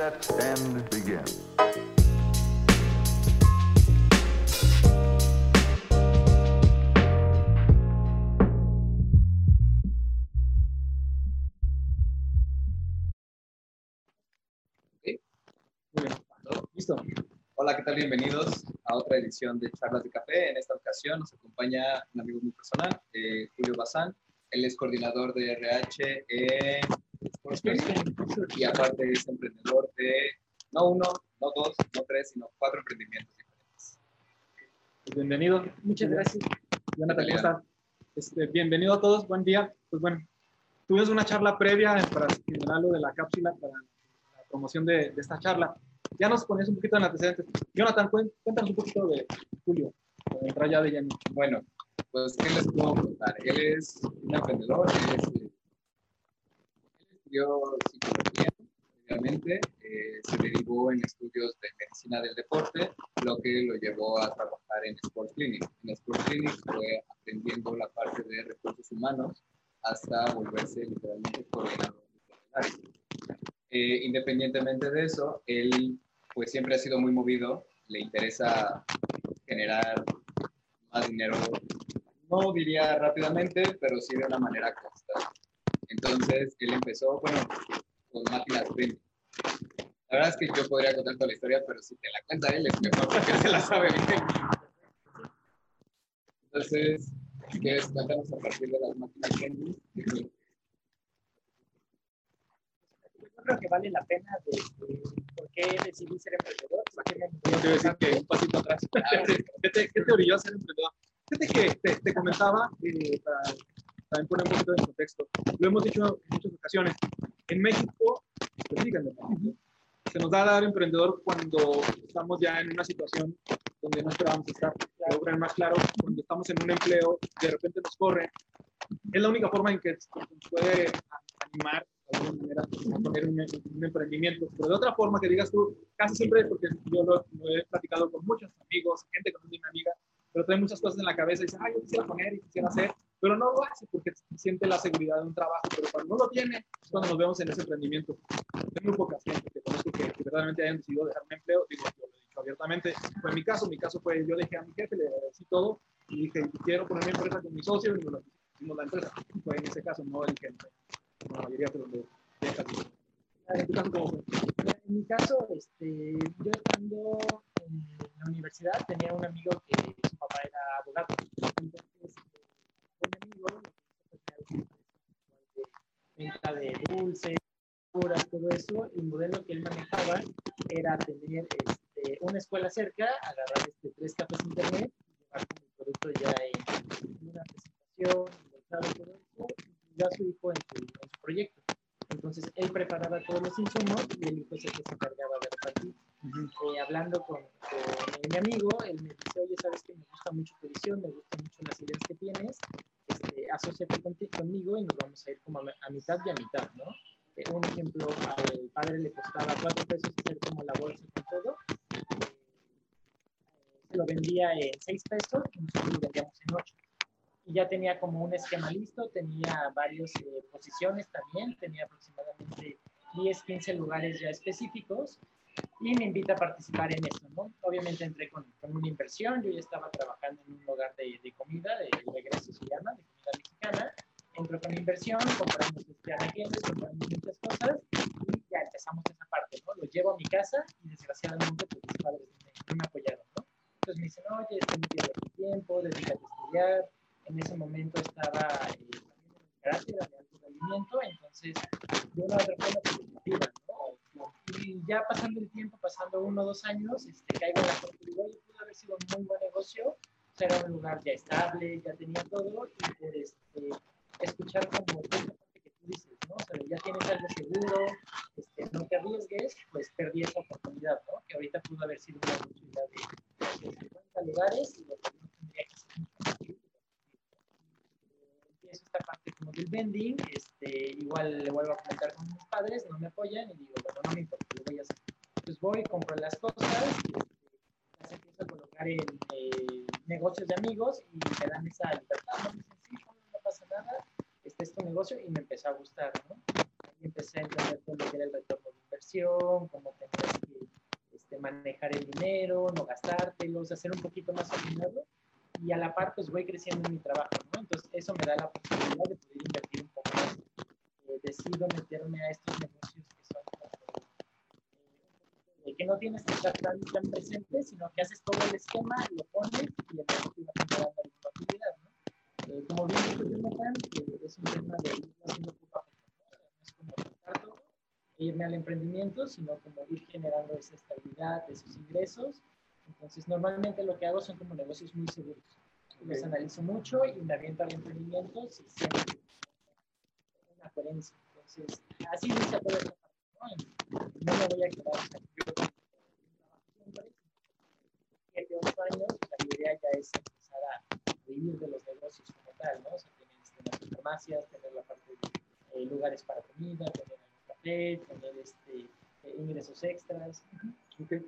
set, and begin. Muy bien, listo. Hola, ¿qué tal? Bienvenidos a otra edición de Charlas de Café. En esta ocasión nos acompaña un amigo muy personal, eh, Julio Bazán. Él es coordinador de RH en Y aparte es emprendedor de no uno, no dos, no tres, sino cuatro emprendimientos diferentes. Pues bienvenido. Muchas gracias. Jonathan, ¿cómo estás? Este, bienvenido a todos, buen día. Pues bueno, tuvimos una charla previa para generar lo de la cápsula para la promoción de, de esta charla. Ya nos ponías un poquito en antecedentes. Jonathan, cuéntanos un poquito de Julio, para entrar ya de lleno. Bueno, pues, ¿qué les puedo contar? Él es un emprendedor, él, es, estudió psicología, obviamente, eh, se derivó en estudios de medicina del deporte, lo que lo llevó a trabajar en Sports Clinic. En Sports Clinic fue aprendiendo la parte de recursos humanos hasta volverse literalmente coordinador. Eh, independientemente de eso, él pues siempre ha sido muy movido, le interesa generar más dinero, no diría rápidamente, pero sí de una manera. Entonces, él empezó, bueno, con máquinas print. La verdad es que yo podría contar toda la historia, pero si te la cuenta él es mejor porque se la sabe bien. Entonces, ¿quieres contarnos a partir de las máquinas print? Yo creo que vale la pena de, de por qué decidí ser emprendedor. Yo te iba a decir que un pasito atrás. ¿Qué te, qué te orilló a ser emprendedor? Fíjate que te, te comentaba, eh, para también poner un poquito de contexto, lo hemos dicho en muchas ocasiones, en México, pues se nos da a dar emprendedor cuando estamos ya en una situación donde no esperábamos estar. Lo más claro cuando estamos en un empleo, de repente nos corre. Es la única forma en que nos puede animar de alguna manera a poner un, un emprendimiento. Pero de otra forma que digas tú, casi siempre, porque yo lo, lo he platicado con muchos amigos, gente con una amiga, pero trae muchas cosas en la cabeza y dice, ay, yo quisiera poner y quisiera hacer, pero no lo hace porque siente la seguridad de un trabajo, pero cuando no lo tiene, es cuando nos vemos en ese emprendimiento. Hay muy pocas gente que conozco que, que verdaderamente hayan decidido dejar un empleo, digo, yo lo he dicho abiertamente, fue mi caso, mi caso fue, yo dejé a mi jefe, le agradecí todo, y dije, quiero poner mi empresa con mi socio, y nos hicimos la empresa, fue en ese caso, no el como la mayoría, pero donde deja ¿En tu caso cómo fue? En mi caso, este, yo estando en la universidad tenía un amigo que su papá era abogado. Entonces, eh, un amigo lo que hizo fue crear una empresa de venta de dulces, todo eso. El modelo que él manejaba era tener este, una escuela cerca, agarrar este, tres cafés internet, llevar como el producto ya en una presentación, inventado, todo eso, y ya su hijo en su, en su proyecto. Entonces él preparaba todos los insumos y el hijo es el que se encargaba de repartir. Eh, hablando con, con mi amigo, él me dice, oye, sabes que me gusta mucho tu visión, me gustan mucho las ideas que tienes, este, asóciate conti- conmigo y nos vamos a ir como a, mitad y a mitad, ¿no? Eh, un ejemplo, al padre le costaba cuatro pesos hacer como la bolsa con todo, eh, se lo vendía en seis pesos y nosotros lo vendíamos en ocho. Y ya tenía como un esquema listo, tenía varias posiciones también, tenía aproximadamente 10, 15 lugares ya específicos y me invita a participar en eso, ¿no? Obviamente entré con, con una inversión, yo ya estaba trabajando en un lugar de, de comida, de, de regreso se llama, de comida mexicana, entro con inversión, compramos este anaqueles, compramos muchas cosas y ya empezamos esa parte, ¿no? Lo llevo a mi casa y desgraciadamente pues mis padres no me, apoyaron, ¿no? Entonces me dicen, oye, estoy bien tu tiempo, dedícate a estudiar, en ese momento estaba eh, también en el de alto rendimiento, entonces de una u otra forma pues, me motivan, ¿no? Y ya pasando el pasando uno o dos años, este, caigo en la cuenta y pudo haber sido un muy buen negocio, era un lugar ya estable, ya tenía todo, y por este, escuchar como esa parte que tú dices, ¿no? O sea, ya tienes algo seguro, este, no te arriesgues, pues perdí esa oportunidad, ¿no? Que ahorita pudo haber sido una oportunidad de, de 50 lugares y lo que no tendría que ser mucho empiezo esta parte como del vending, este, igual le vuelvo a comentar con mis padres, no me apoyan y digo, bueno, no me importa, lo voy a hacer. Entonces voy, compro las cosas, este, las empiezo a colocar en eh, negocios de amigos y me dan esa libertad, no me dicen, sí, no pasa nada, este es tu negocio y me empezó a gustar, ¿no? Ahí empecé a entender todo lo que era el retorno de inversión, cómo manejar el dinero, no hacer un poquito más ordenado y a la par pues voy creciendo en mi trabajo, ¿no? Entonces eso me da la posibilidad de poder invertir un poco más. Eh, decido meterme a estos negocios que son eh, que no tienes que estar tan, tan presente, sino que haces todo el esquema, lo pones y el negocio va generando alguna utilidad, ¿no? Eh, como bien dijo Jonathan, es un tema de ir haciendo poco a poco, ¿no? no es como soltar todo e irme al emprendimiento, sino como ir generando esa estabilidad, esos ingresos. Entonces, normalmente lo que hago son como negocios muy seguros. Los analizo mucho y me aviento al emprendimiento si siempre una coherencia. Entonces, así se puede parte, ¿no? No me voy a quedar, o sea, yo trabajo siempre, siete, ocho años, la idea ya es empezar a vivir de los negocios como tal, ¿no? O sea, tener este, las farmacias, tener la parte de eh, lugares para comida, tener un café, tener este, eh, ingresos extras. Okay.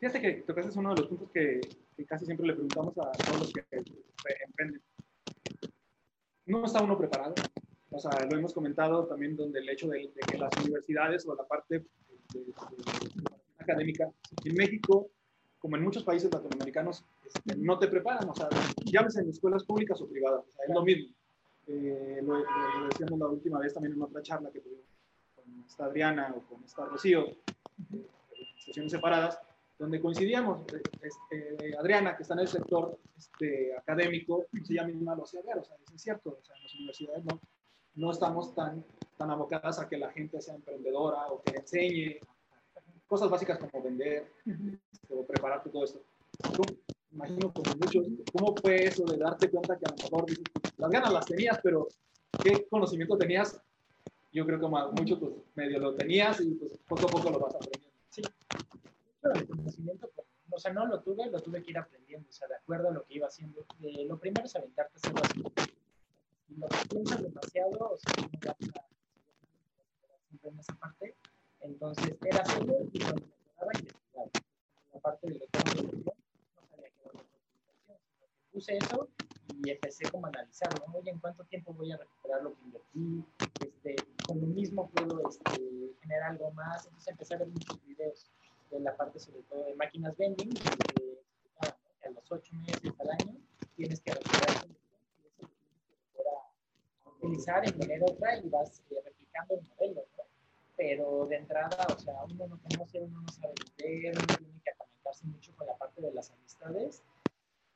Fíjate que tocaste uno de los puntos que, que, casi siempre le preguntamos a todos los que emprenden. No está uno preparado. O sea, lo hemos comentado también donde el hecho de, de que las universidades o la parte de, de, académica en México, como en muchos países latinoamericanos, este, no te preparan. O sea, llames en escuelas públicas o privadas. O sea, es lo mismo. Eh, lo, lo, decíamos la última vez también en otra charla que tuvimos con esta Adriana o con esta Rocío, eh, sesiones separadas, donde coincidíamos. Este, Adriana, que está en el sector este, académico, ella misma lo hacía ver, o sea, es cierto, o sea, en las universidades no, no estamos tan, tan abocadas a que la gente sea emprendedora o que enseñe cosas básicas como vender este, o prepararte todo esto. Yo imagino como muchos, ¿cómo fue eso de darte cuenta que a lo mejor las ganas las tenías, pero qué conocimiento tenías? Yo creo que mucho pues medio lo tenías y pues poco a poco lo vas aprendiendo. Sí, el conocimiento, o sea, no lo tuve, lo tuve que ir aprendiendo, o sea, de acuerdo a lo que iba haciendo. Eh, lo primero es aventarte a hacerlo así. Si lo piensas demasiado, o sea, no vas a siempre en esa parte. Entonces, era hacerlo y cuando me quedaba investigaba. La parte de lectura no sabía que era la que puse eso y empecé como a analizarlo, ¿no? Oye, ¿en cuánto tiempo voy a recuperar lo que invertí? Este, con lo mismo puedo este, generar algo más. Entonces empecé a ver muchos videos de la parte sobre todo de máquinas vending, que, ¿no? que a los ocho meses al año tienes que recuperar y eso a utilizar en manera otra y vas eh, replicando el modelo, ¿no? Pero de entrada, o sea, uno no conoce, uno no sabe vender, uno tiene que apalancarse mucho con la parte de las amistades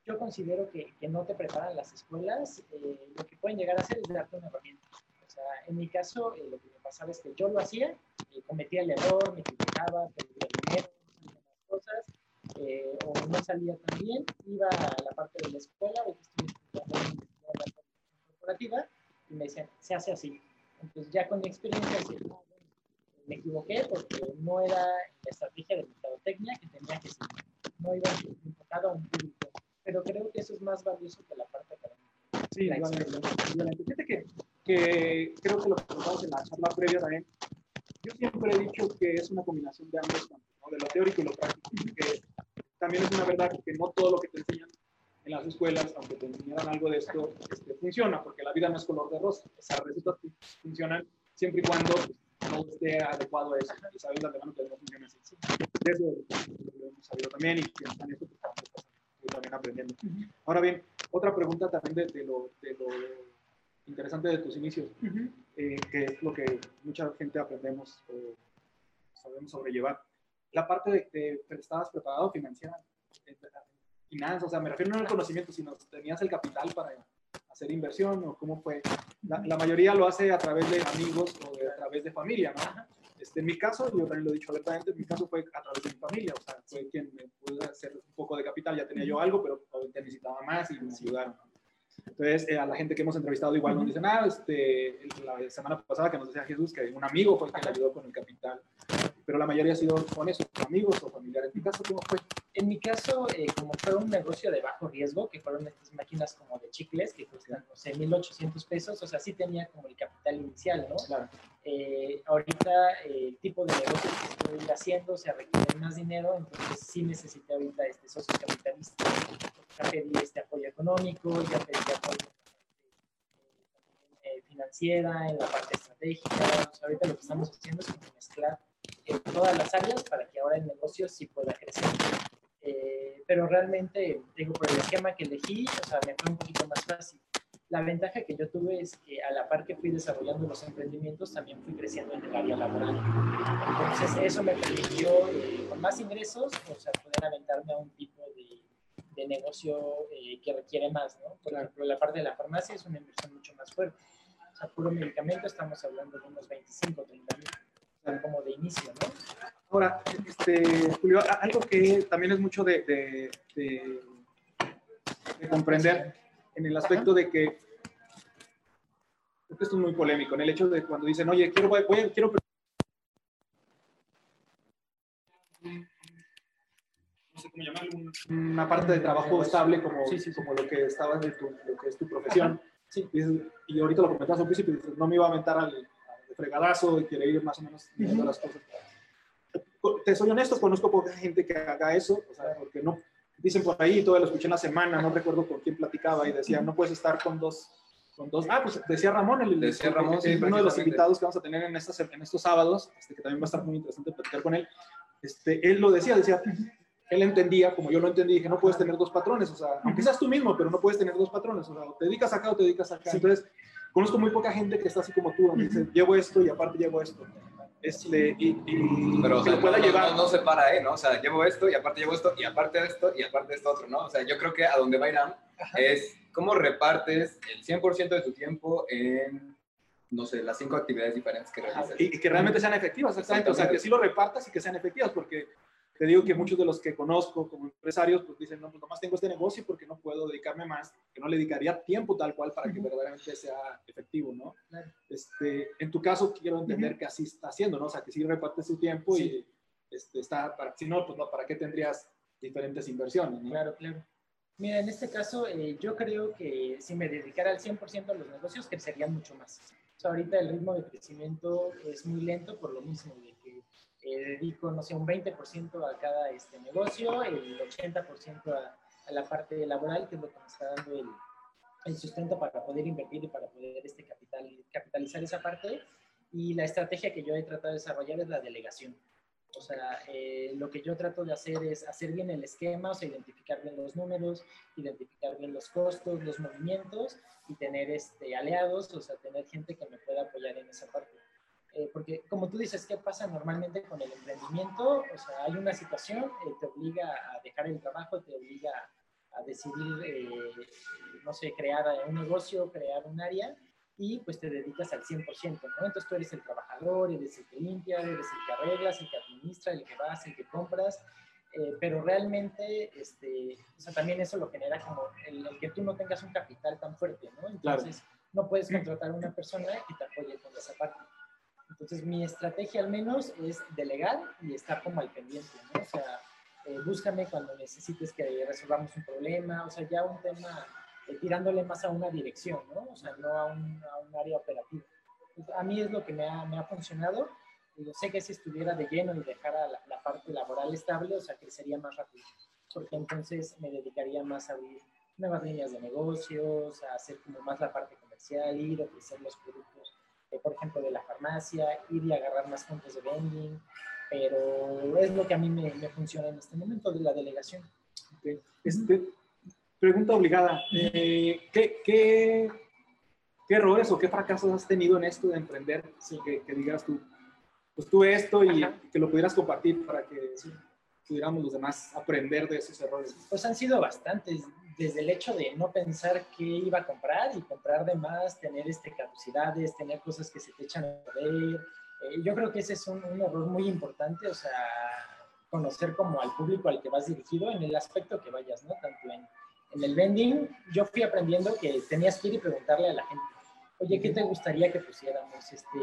yo considero que, que, no te preparan las escuelas, eh, lo que pueden llegar a hacer es darte una herramienta. O sea, en mi caso, eh, lo que me pasaba es que yo lo hacía, eh, cometía el error, me equivocaba, perdía dinero, las cosas, o no salía tan bien, iba a la parte de la escuela, de que estudiando en la corporativa, y me decían, se hace así. Entonces, ya con mi experiencia, decía, no, bueno, me equivoqué porque no era la estrategia de mercadotecnia que tenía que seguir. No iba enfocado a un público pero creo que eso es más valioso que la parte académica. Sí, igualmente. Fíjate que, que creo que lo que comentamos en la charla previa también, yo siempre he dicho que es una combinación de ambos campos, ¿no? de lo teórico y lo práctico, que también es una verdad que no todo lo que te enseñan en las escuelas, aunque te enseñaran algo de esto, este, funciona, porque la vida no es color de rosa, esas recetas funcionan siempre y cuando no esté adecuado a eso, y sabes de antemano que no funciona así. De eso lo hemos sabido también, y que en esto también aprendiendo. Uh -huh. Ahora bien, otra pregunta también de, de, lo, de lo, interesante de tus inicios, uh -huh. eh, que es lo que mucha gente aprendemos o sabemos sobrellevar. La parte de que estabas preparado financiera, finanzas, o sea, me refiero no al conocimiento, sino tenías el capital para hacer inversión o cómo fue. La, la mayoría lo hace a través de amigos o de, a través de familia, ¿no? Este, en mi caso, yo también lo he dicho abiertamente, en mi caso fue a través de mi familia, o sea, fue quien me pudo hacer un poco de capital, ya tenía yo algo, pero obviamente necesitaba más y me ayudaron. Entonces, eh, a la gente que hemos entrevistado igual nos dicen, ah, este, la semana pasada que nos decía Jesús que un amigo fue que le ayudó con el capital, pero la mayoría ha sido con eso, amigos o familiares. En mi caso, ¿cómo fue? En mi caso, eh, como fue un negocio de bajo riesgo, que fueron estas máquinas como de chicles, que cuestan, no sé, 1.800 pesos, o sea, sí tenía como el capital inicial, ¿no? Claro. Eh, ahorita eh, el tipo de negocio que estoy haciendo se requiere más dinero, entonces sí necesité ahorita este socio capitalista. Ya pedí este apoyo económico, ya pedí apoyo eh, financiera, en la parte estratégica. O sea, ahorita lo que estamos haciendo es como mezclar en todas las áreas para que ahora el negocio sí pueda crecer. Eh, pero realmente, digo, por el esquema que elegí, o sea, me fue un poquito más fácil. La ventaja que yo tuve es que a la par que fui desarrollando los emprendimientos, también fui creciendo en el área laboral. Entonces, eso me permitió, eh, con más ingresos, o sea, poder aventarme a un tipo de, de negocio eh, que requiere más, ¿no? Por ejemplo, la parte de la farmacia es una inversión mucho más fuerte. O sea, puro medicamento estamos hablando de unos 25, 30 mil, como de inicio, ¿no? Ahora, este, Julio, algo que también es mucho de, de, de, de comprender en el aspecto de que esto es muy polémico, en el hecho de cuando dicen, oye, quiero, voy, quiero no sé cómo llamarlo, un- una parte de trabajo estable como, Sí, sí, sí. como lo que estabas de tu, lo que es tu profesión. Sí, y, ahorita lo comentabas al principio, dices, no me iba a aventar al, al fregadazo y quiere ir más o menos las cosas. Te soy honesto, conozco poca gente que haga eso, o sea, porque no, dicen por ahí, todavía lo escuché en la semana, no recuerdo con quién platicaba y decía, no puedes estar con dos, con dos, ah, pues decía Ramón, el, Decía Ramón, sí, uno de los invitados que vamos a tener en, estas, en estos sábados, este, que también va a estar muy interesante platicar con él, este, él lo decía, decía, él entendía, como yo lo entendí, dije, no puedes tener dos patrones, o sea, aunque seas tú mismo, pero no puedes tener dos patrones, o sea, o te dedicas acá o te dedicas acá. Entonces, conozco muy poca gente que está así como tú, donde dice, llevo esto y aparte llevo esto. Este, y, y Pero, o que sea, lo pueda no, llevar. no, no se para, ¿eh? ¿no? O sea, llevo esto y aparte llevo esto y aparte esto y aparte esto otro, ¿no? O sea, yo creo que a donde va Irán es cómo repartes el 100% de tu tiempo en, no sé, las cinco actividades diferentes que realizas. y, y que realmente sean efectivas, exactamente. O sea, que sí lo repartas y que sean efectivas, porque te digo que muchos de los que conozco como empresarios, pues dicen, no, pues nomás tengo este negocio porque no puedo dedicarme más, que no le dedicaría tiempo tal cual para que verdaderamente sea efectivo, ¿no? Claro. Este, en tu caso, quiero entender que así está haciendo, ¿no? O sea, que sí repartes tu tiempo Sí. y este, está, para, si no, pues no, ¿para qué tendrías diferentes inversiones? ¿no? Claro, claro. Mira, en este caso, eh, yo creo que si me dedicara al 100% a los negocios, crecerían mucho más. O sea, ahorita el ritmo de crecimiento es muy lento por lo mismo, que eh, dedico, no sé, un 20% a cada este, negocio, el 80% a, a la parte laboral, que es lo que me está dando el, el sustento para poder invertir y para poder este, capital, capitalizar esa parte. Y la estrategia que yo he tratado de desarrollar es la delegación. O sea, eh, lo que yo trato de hacer es hacer bien el esquema, o sea, identificar bien los números, identificar bien los costos, los movimientos y tener este, aliados, o sea, tener gente que me pueda apoyar en esa parte. Eh, porque como tú dices, ¿qué pasa normalmente con el emprendimiento? O sea, hay una situación, eh, te obliga a dejar el trabajo, te obliga a decidir, eh, no sé, crear un negocio, crear un área y pues te dedicas al 100%, ¿no? Entonces tú eres el trabajador, eres el que limpia, eres el que arreglas, el que administra, el que vas, el que compras, eh, pero realmente, este, o sea, también eso lo genera como el, el que tú no tengas un capital tan fuerte, ¿no? Entonces no puedes contratar a una persona que te apoye con esa parte. Entonces mi estrategia al menos es delegar y estar como al pendiente, ¿no? O sea, eh, búscame cuando necesites que resolvamos un problema, o sea, ya un tema eh, tirándole más a una dirección, ¿no? O sea, no a un, a un área operativa. A mí es lo que me ha, me ha funcionado. Yo sé que si estuviera de lleno y dejara la, la, parte laboral estable, o sea, crecería más rápido, porque entonces me dedicaría más a abrir nuevas líneas de negocios, a hacer como más la parte comercial, ir ofrecer los productos, eh, por ejemplo, de la farmacia, ir y agarrar más puntos de vending, pero es lo que a mí me, me funciona en este momento de la delegación. Okay. Este, pregunta obligada. Eh, ¿qué, qué, qué, errores o qué fracasos has tenido en esto de emprender? Sí, que, que, digas tú, pues tuve esto y Ajá. que lo pudieras compartir para que sí, pudiéramos los demás aprender de esos errores. Pues han sido bastantes, desde el hecho de no pensar qué iba a comprar y comprar de más, tener este, caducidades, tener cosas que se te echan a perder. Eh, yo creo que ese es un, un error muy importante, o sea, conocer como al público al que vas dirigido en el aspecto que vayas, ¿no? Tanto en, en el vending, yo fui aprendiendo que tenías que ir y preguntarle a la gente, oye, ¿qué te gustaría que pusiéramos? Este,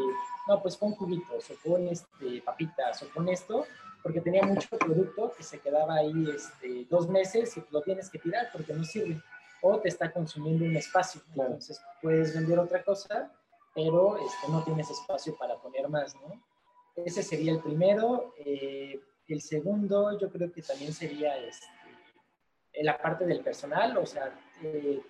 no, pues pon cubitos, o pon este, papitas, o pon esto, porque tenía mucho producto que se quedaba ahí este, dos meses y lo tienes que tirar porque no sirve, o te está consumiendo un espacio. Claro. Entonces puedes vender otra cosa, pero este, no tienes espacio para poner más, ¿no? Ese sería el primero. Eh, el segundo, yo creo que también sería este, la parte del personal, o sea, eh,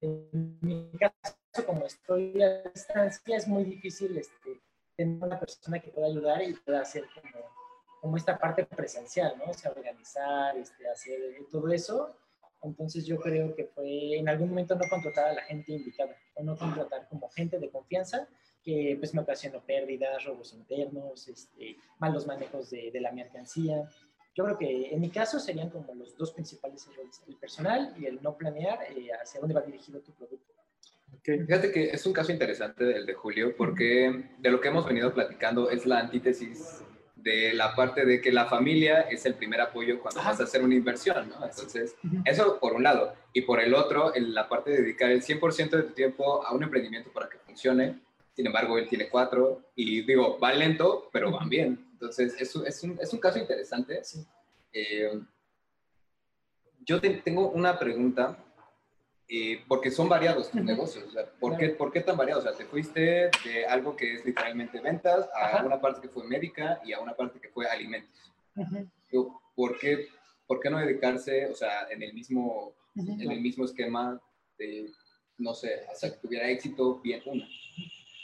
en mi caso, como estoy a distancia, es muy difícil este, tener una persona que pueda ayudar y pueda hacer como, como esta parte presencial, ¿no? O sea, organizar, este, hacer todo eso. Entonces yo creo que fue en algún momento no contratar a la gente indicada o no contratar como gente de confianza que pues me ocasionó pérdidas, robos internos, este, malos manejos de, de la mercancía. Yo creo que en mi caso serían como los dos principales errores, el personal y el no planear eh, hacia dónde va dirigido tu producto. Fíjate que es un caso interesante el de Julio, porque de lo que hemos venido platicando es la antítesis de la parte de que la familia es el primer apoyo cuando vas a hacer una inversión, ¿no? Entonces, eso por un lado. Y por el otro, la parte de dedicar el 100% de tu tiempo a un emprendimiento para que funcione. Sin embargo, él tiene cuatro y digo, va lento, pero van bien. Entonces, es, es, un, es un caso interesante. Eh, yo tengo una pregunta, eh, porque son variados tus negocios. O sea, ¿por, qué, ¿Por qué tan variados? O sea, te fuiste de algo que es literalmente ventas a una parte que fue médica y a una parte que fue alimentos. ¿Por, qué, ¿Por qué no dedicarse, o sea, en el mismo, en el mismo esquema de, no sé, hasta que tuviera éxito bien una?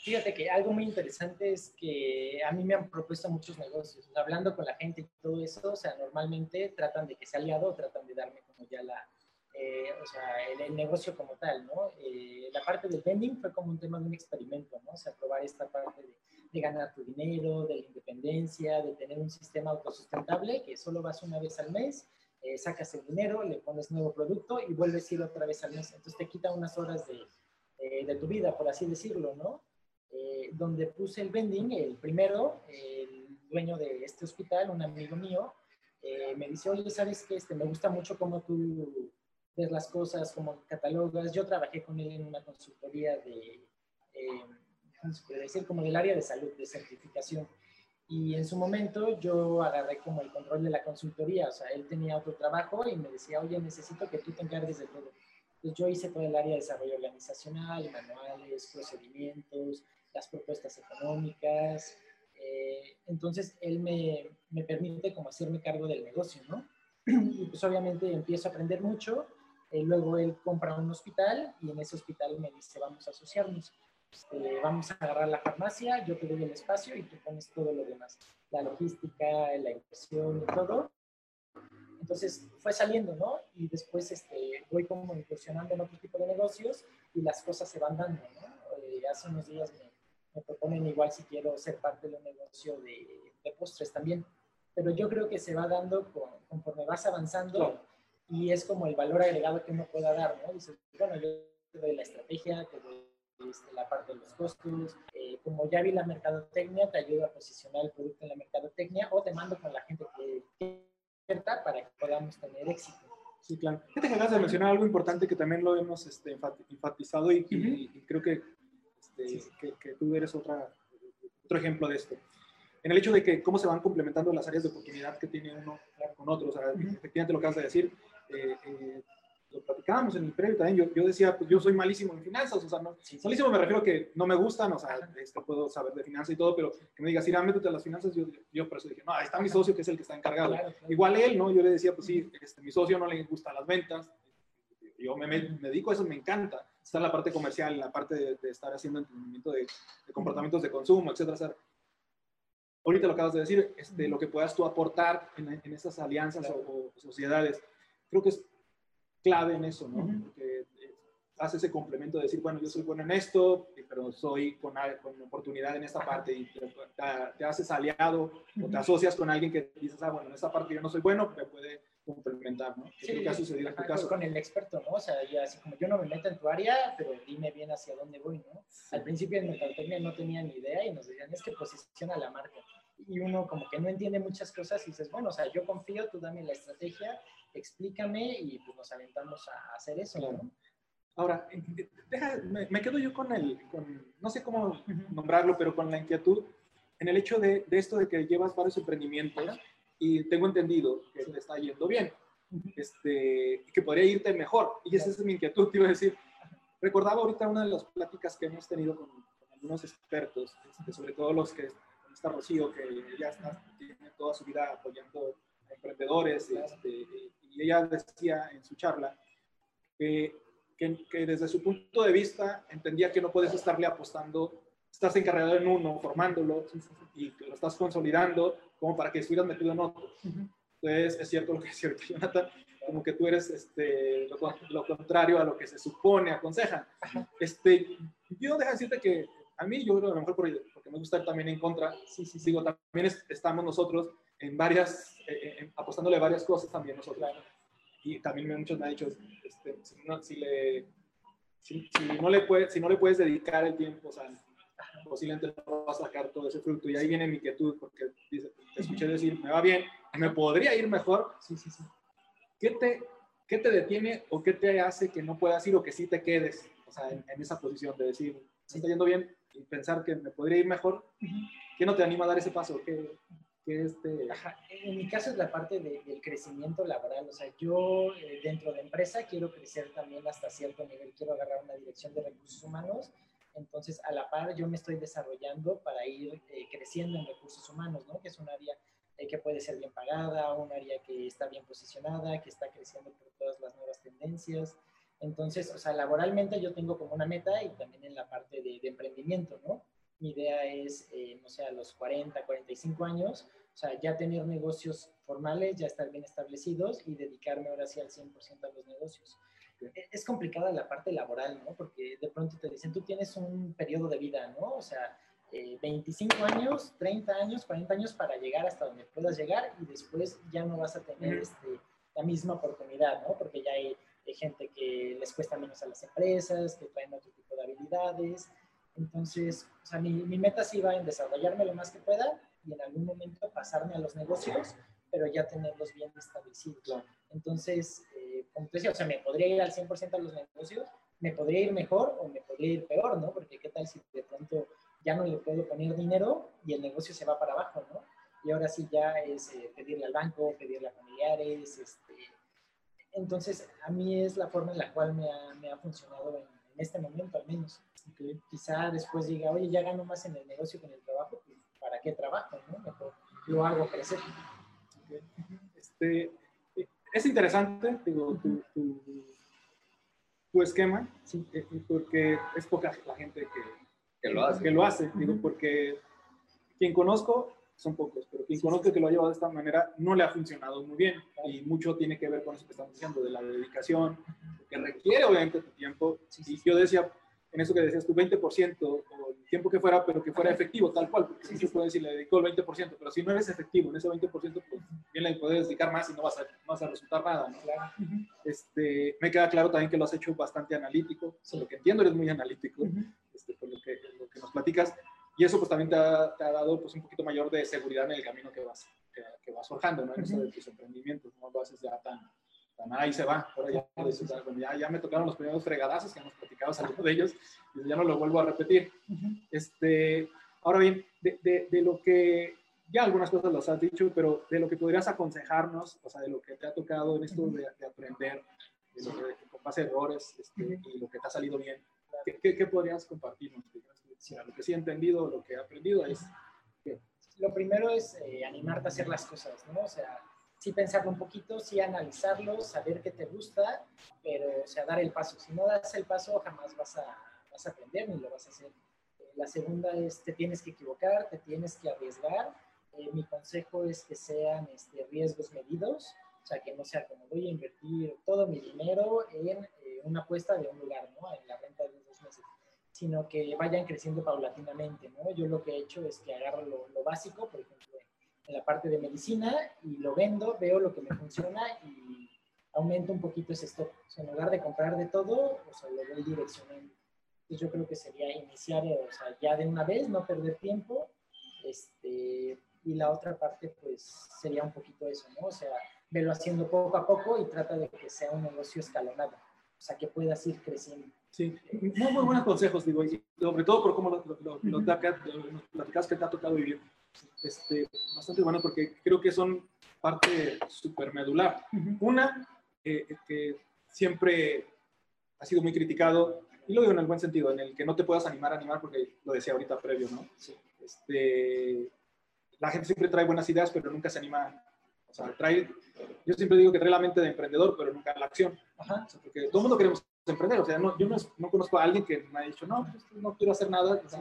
Fíjate que algo muy interesante es que a mí me han propuesto muchos negocios. Hablando con la gente y todo eso, o sea, normalmente tratan de que sea aliado tratan de darme como ya la, eh, o sea, el, negocio como tal, ¿no? Eh, la parte del vending fue como un tema de un experimento, ¿no? O sea, probar esta parte de, de, ganar tu dinero, de la independencia, de tener un sistema autosustentable que solo vas una vez al mes, eh, sacas el dinero, le pones nuevo producto y vuelves a ir otra vez al mes. Entonces te quita unas horas de, de tu vida, por así decirlo, ¿no? Eh, donde puse el vending, el primero, el dueño de este hospital, un amigo mío, eh, me dice, oye, ¿sabes qué? Este, me gusta mucho cómo tú ves las cosas, cómo catalogas. Yo trabajé con él en una consultoría de, eh, ¿cómo se puede decir? Como del área de salud, de certificación. Y en su momento yo agarré como el control de la consultoría, o sea, él tenía otro trabajo y me decía, oye, necesito que tú te encargues de todo. Entonces yo hice todo el área de desarrollo organizacional, manuales, procedimientos, las propuestas económicas. Eh, entonces, él me, me, permite como hacerme cargo del negocio, ¿no? Y pues obviamente empiezo a aprender mucho. Eh, luego él compra un hospital y en ese hospital me dice, vamos a asociarnos. Este, vamos a agarrar la farmacia, yo te doy el espacio y tú pones todo lo demás. La logística, la inversión y todo. Entonces fue saliendo, ¿no? Y después este, voy como incursionando en otro tipo de negocios y las cosas se van dando, ¿no? Eh, hace unos días me, me proponen igual si quiero ser parte de un negocio de, de postres también. Pero yo creo que se va dando conforme vas avanzando y es como el valor agregado que uno pueda dar, ¿no? Dices, bueno, yo te doy la estrategia, te doy este, la parte de los costos, eh, como ya vi la mercadotecnia, te ayudo a posicionar el producto en la mercadotecnia o te mando con la gente que, que para que podamos tener éxito. Sí, claro. Fíjate que acabas de mencionar algo importante que también lo hemos este, enfatizado y, y, creo que este, que, tú eres otra, otro ejemplo de esto. En el hecho de que cómo se van complementando las áreas de oportunidad que tiene uno con otro. O sea, efectivamente lo que acabas de decir, eh, eh, lo platicábamos en el previo también, yo, yo, decía, pues yo soy malísimo en finanzas, o sea, no, malísimo me refiero a que no me gustan, o sea, este, puedo saber de finanzas y todo, pero que me digas, ir métete a las finanzas, yo, yo por eso dije, no, ahí está mi socio que es el que está encargado. Igual él, ¿no? Yo le decía, pues sí, este, mi socio no le gustan las ventas, yo me, me, dedico a eso, me encanta, está en la parte comercial, en la parte de, estar haciendo entendimiento de, comportamientos de consumo, etcétera, Ahorita lo acabas de decir, este, lo que puedas tú aportar en, en esas alianzas o, sociedades, creo que es clave en eso, ¿no? Porque eh, hace ese complemento de decir, bueno, yo soy bueno en esto, pero soy con, con oportunidad en esta parte y te, haces aliado o te asocias con alguien que dices, ah, bueno, en esta parte yo no soy bueno, pero puede complementar, ¿no? Sí, creo que ha sucedido en tu caso. Con el experto, ¿no? O sea, ya así como yo no me meto en tu área, pero dime bien hacia dónde voy, ¿no? Al principio en Mercadotecnia no tenía ni idea y nos decían, es que posiciona la marca. Y uno como que no entiende muchas cosas y dices, bueno, o sea, yo confío, tú dame la estrategia, explícame y pues nos aventamos a hacer eso, ¿no? Ahora, deja, me, quedo yo con el, con, no sé cómo nombrarlo, pero con la inquietud en el hecho de, de esto de que llevas varios emprendimientos y tengo entendido que te está yendo bien, este, que podría irte mejor. Y esa es mi inquietud, te iba a decir. Recordaba ahorita una de las pláticas que hemos tenido con, algunos expertos, este, sobre todo los que está Rocío, que ya está, tiene toda su vida apoyando emprendedores, este, y ella decía en su charla que, que, que, desde su punto de vista entendía que no puedes estarle apostando estás encargado en uno, formándolo, y lo estás consolidando como para que estuvieras metido en otro. Entonces, es cierto lo que decía Jonathan, como que tú eres este, lo, lo, contrario a lo que se supone, aconsejan. Este, yo dejo decirte que a mí, yo creo, a lo mejor porque me gusta también en contra, sí, sí, digo, también estamos nosotros en varias, eh, eh, apostándole varias cosas también nosotros. Y también muchos me han dicho, este, si, no, si, le, si, no le puede, si no le puedes dedicar el tiempo, o sea, posiblemente no vas a sacar todo ese fruto. Y ahí viene mi inquietud, porque dice, te escuché decir, me va bien, me podría ir mejor. Sí, sí, sí. ¿Qué te, qué te detiene o qué te hace que no puedas ir o que sí te quedes o sea, en, esa posición de decir, si está yendo bien y pensar que me podría ir mejor? ¿Qué no te anima a dar ese paso? ¿Qué, qué este... En mi caso es la parte del crecimiento laboral. O sea, yo eh, dentro de empresa quiero crecer también hasta cierto nivel. Quiero agarrar una dirección de recursos humanos entonces, a la par, yo me estoy desarrollando para ir eh, creciendo en recursos humanos, ¿no? Que es un área eh, que puede ser bien pagada, un área que está bien posicionada, que está creciendo por todas las nuevas tendencias. Entonces, o sea, laboralmente yo tengo como una meta y también en la parte de, emprendimiento, ¿no? Mi idea es, eh, no sé, a los 40, 45 años, o sea, ya tener negocios formales, ya estar bien establecidos y dedicarme ahora sí al 100% a los negocios. E, es complicada la parte laboral, ¿no? Porque de pronto te dicen, tú tienes un periodo de vida, ¿no? O sea, 25 eh, años, 30 años, 40 años para llegar hasta donde puedas llegar y después ya no vas a tener este, la misma oportunidad, ¿no? Porque ya hay, gente que les cuesta menos a las empresas, que traen otro tipo de habilidades. Entonces, o sea, mi, mi meta sí va en desarrollarme lo más que pueda y en algún momento pasarme a los negocios, pero ya tenerlos bien establecidos. Entonces, como te decía, o sea, me podría ir al 100% a los negocios, me podría ir mejor o me podría ir peor, ¿no? Porque qué tal si de pronto ya no le puedo poner dinero y el negocio se va para abajo, ¿no? Y ahora sí ya es eh, pedirle al banco, pedirle a familiares, este... Entonces, a mí es la forma en la cual me ha, me ha funcionado en, este momento al menos. Que quizá después diga, oye, ya gano más en el negocio que en el trabajo, pues ¿para qué trabajo? ¿no? Mejor lo hago crecer. Este, es interesante, digo, tu, tu, esquema, sí, eh, porque es poca la gente que, que lo hace, que lo hace digo, porque quien conozco son pocos, pero quien conozco que lo ha llevado de esta manera no le ha funcionado muy bien y mucho tiene que ver con eso que estamos diciendo, de la dedicación, que requiere obviamente tu tiempo. Y yo decía, en eso que decías tú, 20% o el tiempo que fuera, pero que fuera efectivo, tal cual, porque sí, se puede decir, le dedicó el 20%, pero si no eres efectivo en ese 20%, pues bien le puedes dedicar más y no vas a, no vas a resultar nada. ¿no? este, me queda claro también que lo has hecho bastante analítico, sí. lo que entiendo eres muy analítico, este, por lo que, lo que nos platicas, y eso pues también te ha, te ha, dado pues un poquito mayor de seguridad en el camino que vas, que, que vas forjando, ¿no? En eso de tus emprendimientos, no lo haces ya tan ahí se va. Ahora ya, ya, me tocaron los primeros fregadazos que hemos platicado algunos de ellos y ya no lo vuelvo a repetir. este, ahora bien, de, de, lo que ya algunas cosas las has dicho, pero de lo que podrías aconsejarnos, o sea, de lo que te ha tocado en esto de, aprender, de lo que pasa errores este, y lo que te ha salido bien, ¿qué, qué, podrías compartirnos? lo que sí he entendido, lo que he aprendido es... Lo primero es eh, animarte a hacer las cosas, ¿no? O sea, sí pensarlo un poquito, sí analizarlo, saber qué te gusta, pero, o sea, dar el paso. Si no das el paso, jamás vas a, vas a aprender ni lo vas a hacer. Eh, la segunda es, te tienes que equivocar, te tienes que arriesgar. Eh, mi consejo es que sean este, riesgos medidos, o sea, que no sea como voy a invertir todo mi dinero en eh, una apuesta de un lugar, ¿no? En la renta de dos meses, sino que vayan creciendo paulatinamente, ¿no? Yo lo que he hecho es que agarro lo, lo básico, por ejemplo, en la parte de medicina y lo vendo, veo lo que me funciona y aumento un poquito ese stock. O sea, en lugar de comprar de todo, o sea, lo voy direccionando. Entonces yo creo que sería iniciar, o sea, ya de una vez, no perder tiempo. Este, y la otra parte, pues, sería un poquito eso, ¿no? O sea, velo haciendo poco a poco y trata de que sea un negocio escalonado. O sea, que puedas ir creciendo. Sí, muy, muy buenos consejos, digo, y sobre todo por cómo lo, lo, lo, platicas que te ha tocado vivir este, bastante buenos porque creo que son parte súper medular. Una, eh, que siempre ha sido muy criticado, y lo digo en el buen sentido, en el que no te puedas animar a animar, porque lo decía ahorita previo, ¿no? Este, la gente siempre trae buenas ideas, pero nunca se anima. O sea, trae, yo siempre digo que trae la mente de emprendedor, pero nunca la acción. porque todo el mundo queremos emprender. O sea, no, yo no, no, conozco a alguien que me ha dicho, no, pues, no quiero hacer nada. O sea,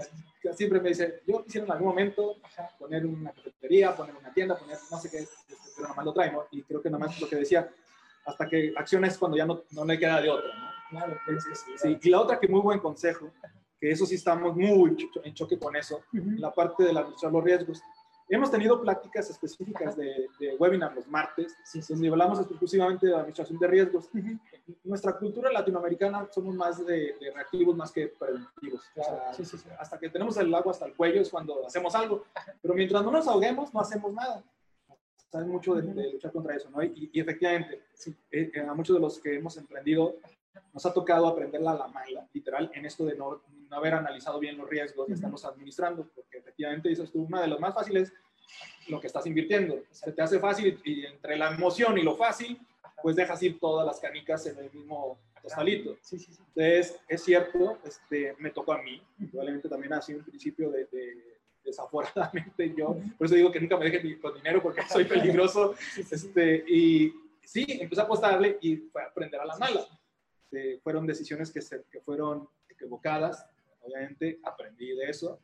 siempre me dice, yo quisiera en algún momento poner una cafetería, poner una tienda, poner no sé qué, este, pero nada más lo traemos. Y creo que nada más lo que decía, hasta que acciones cuando ya no, no le queda de otra. Claro, sí, Y la otra que muy buen consejo, que eso sí estamos muy en choque con eso, la parte de la administrar los riesgos. Hemos tenido prácticas específicas de, de, webinar los martes, sí, donde hablamos exclusivamente de administración de riesgos. Nuestra cultura latinoamericana somos más de, reactivos más que preventivos. hasta que tenemos el agua hasta el cuello es cuando hacemos algo. Pero mientras no nos ahoguemos, no hacemos nada. Saben mucho de, luchar contra eso, ¿no? Y, efectivamente, eh, eh, a muchos de los que hemos emprendido nos ha tocado aprenderla a la mala, literal, en esto de no, no haber analizado bien los riesgos, de estarlos administrando, porque efectivamente dices tú, una de las más fáciles, lo que estás invirtiendo. Se te hace fácil y entre la emoción y lo fácil, pues dejas ir todas las canicas en el mismo costalito. Sí, sí, sí. Entonces, es cierto, este, me tocó a mí, probablemente también ha sido un principio de, desaforadamente yo, por eso digo que nunca me dejen con dinero porque soy peligroso, este, y sí, empecé a apostarle y fue a aprender a la mala. Este, fueron decisiones que, se, que fueron equivocadas, obviamente aprendí de eso.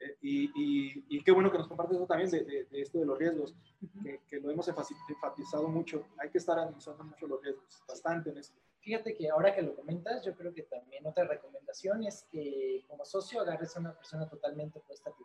Eh, y, y, qué bueno que nos compartes eso también de, de, esto de los riesgos, que, que, lo hemos enfatizado mucho. Hay que estar analizando mucho los riesgos, bastante en esto. Fíjate que ahora que lo comentas, yo creo que también otra recomendación es que como socio agarres a una persona totalmente opuesta a ti.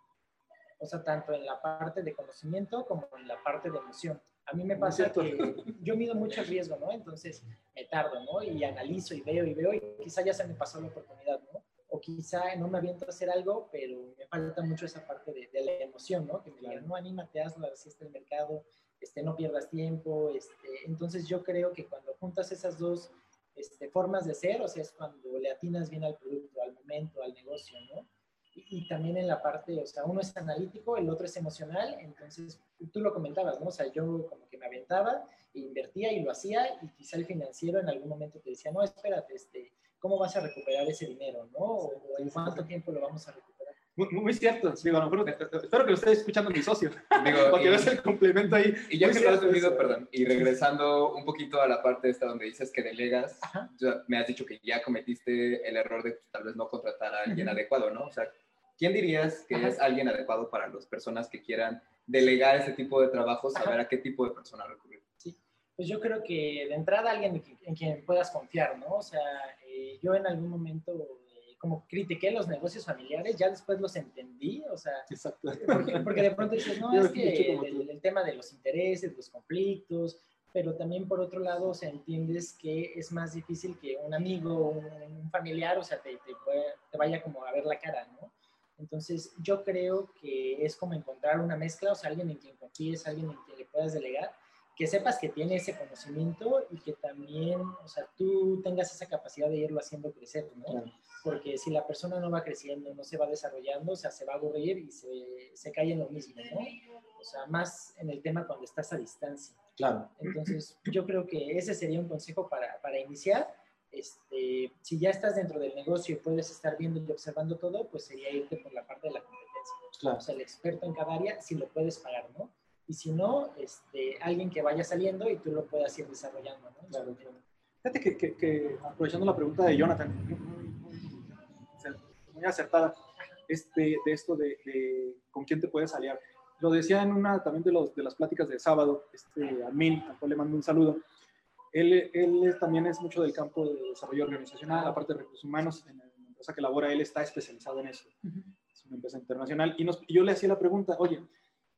O sea, tanto en la parte de conocimiento como en la parte de emoción. A mí me pasa que yo mido mucho riesgo, ¿no? Entonces me tardo, ¿no? Y analizo y veo y veo y quizá ya se me pasó la oportunidad, ¿no? O quizá no me aviento a hacer algo, pero me falta mucho esa parte de, la emoción, ¿no? Que me digan, no, anímate, hazlo, así está el mercado, este, no pierdas tiempo. Este, entonces yo creo que cuando juntas esas dos este, formas de ser, o sea, es cuando le atinas bien al producto, al momento, al negocio, ¿no? y, también en la parte, o sea, uno es analítico, el otro es emocional, entonces tú lo comentabas, ¿no? O sea, yo como que me aventaba, invertía y lo hacía, y quizá el financiero en algún momento te decía, no, espérate, este, ¿cómo vas a recuperar ese dinero, no? O, en cuánto tiempo lo vamos a recuperar. Muy, muy cierto, sí, bueno, espero que lo esté escuchando mi socio, Digo, porque ves el complemento ahí. Y ya que lo has tenido, perdón, y regresando un poquito a la parte esta donde dices que delegas, me has dicho que ya cometiste el error de tal vez no contratar a alguien adecuado, ¿no? O sea, ¿quién dirías que es alguien adecuado para las personas que quieran delegar ese tipo de trabajo, saber a qué tipo de persona recurrir? Pues yo creo que de entrada alguien en quien puedas confiar, ¿no? O sea, eh, yo en algún momento eh, como critiqué los negocios familiares, ya después los entendí, o sea, Exacto. Porque, de pronto dices, no, es que el, tema de los intereses, los conflictos, pero también por otro lado, o sea, entiendes que es más difícil que un amigo, un, un familiar, o sea, te, te, te, vaya como a ver la cara, ¿no? Entonces, yo creo que es como encontrar una mezcla, o sea, alguien en quien confíes, alguien en quien le puedas delegar, que sepas que tiene ese conocimiento y que también, o sea, tú tengas esa capacidad de irlo haciendo crecer, ¿no? Porque si la persona no va creciendo, no se va desarrollando, o sea, se va a aburrir y se, se cae en lo mismo, ¿no? O sea, más en el tema cuando estás a distancia. Claro. Entonces, yo creo que ese sería un consejo para, para iniciar este, si ya estás dentro del negocio y puedes estar viendo y observando todo, pues sería irte por la parte de la competencia. Claro. O sea, el experto en cada área, si lo puedes pagar, ¿no? Y si no, este, alguien que vaya saliendo y tú lo puedas ir desarrollando, ¿no? Claro, Fíjate que, que, que, aprovechando la pregunta de Jonathan, muy, acertada, este, de esto de, de, con quién te puedes aliar. Lo decía en una también de, los, de las pláticas de sábado, este, Admin, al cual le mando un saludo, él, él, también es mucho del campo de desarrollo organizacional, la parte de recursos humanos, en la empresa que labora él está especializado en eso. Es una empresa internacional. Y, nos, yo le hacía la pregunta, oye,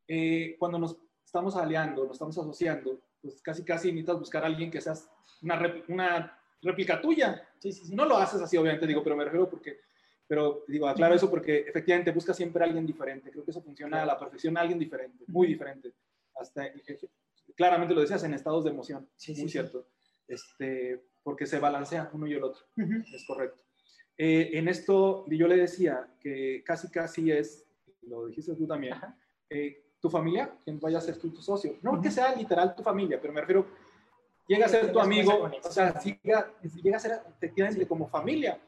eh, cuando nos estamos aliando, nos estamos asociando, pues casi casi necesitas buscar a alguien que seas una, una réplica tuya. Sí, sí, sí. No lo haces así, obviamente, digo, pero me refiero porque, pero digo, aclaro eso porque efectivamente busca siempre a alguien diferente. Creo que eso funciona a la perfección, a alguien diferente, muy diferente. Hasta claramente lo decías, en estados de emoción. Sí, muy cierto. Este, porque se balancea uno y el otro. Es correcto. Eh, en esto yo le decía que casi casi es, lo dijiste tú también, eh, tu familia quien vaya a ser tu, socio. No que sea literal tu familia, pero me refiero, llega a ser tu amigo, o sea, llega, llega a ser efectivamente como familia,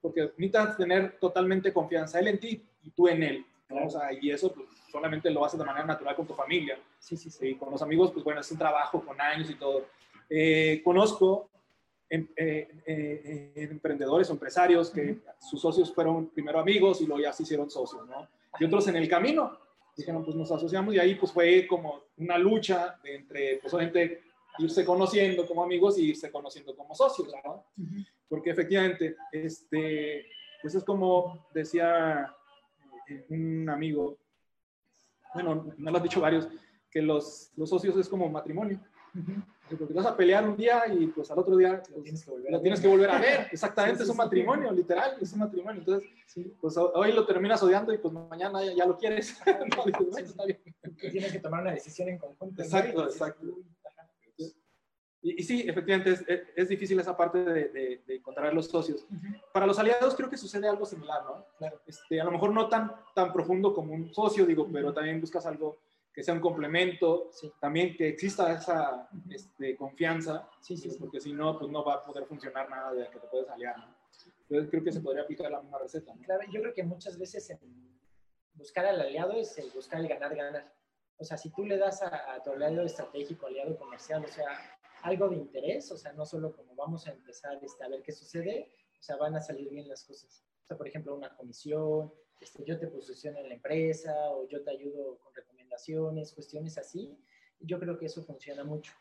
porque necesitas tener totalmente confianza él en ti y tú en él. O sea, y eso pues, solamente lo haces de manera natural con tu familia. Sí, sí, sí. con los amigos, pues bueno, es un trabajo con años y todo. Eh, conozco em- eh, eh, eh, emprendedores o empresarios que sus socios fueron primero amigos y luego ya se hicieron socios, ¿no? Y otros en el camino dijeron, pues nos asociamos y ahí pues fue como una lucha de entre, pues obviamente, irse conociendo como amigos y irse conociendo como socios, ¿no? Porque efectivamente, este, pues es como decía eh, un amigo, bueno, me lo han dicho varios, que los, los socios es como matrimonio. Porque vas a pelear un día y pues al otro día Lo tienes que volver lo a tienes ver. que volver a ver. Exactamente, Sí, sí, es un sí. matrimonio, literal, es un matrimonio. Entonces, pues ho- hoy lo terminas odiando y pues mañana ya, ya lo quieres. No, dices, "Bueno, está bien". Tienes que tomar una decisión en conjunto. Exacto, exacto. Y, y sí, efectivamente, es, es- es difícil esa parte de, de- de encontrar los socios. Para los aliados creo que sucede algo similar, ¿no? Claro. Este, a lo mejor no tan, tan profundo como un socio, digo, pero también buscas algo que sea un complemento, Sí. también que exista esa este, confianza, Sí, sí, porque si no, pues no va a poder funcionar nada de que te puedes aliar, ¿no? Entonces creo que se podría aplicar la misma receta, ¿no? Claro, yo creo que muchas veces en buscar al aliado es el buscar el ganar-ganar. O sea, si tú le das a, a tu aliado estratégico, aliado comercial, o sea, algo de interés, o sea, no solo como vamos a empezar este, a ver qué sucede, o sea, van a salir bien las cosas. O sea, por ejemplo, una comisión, este, yo te posiciono en la empresa o yo te ayudo con recomendaciones, cuestiones así. Yo creo que eso funciona mucho.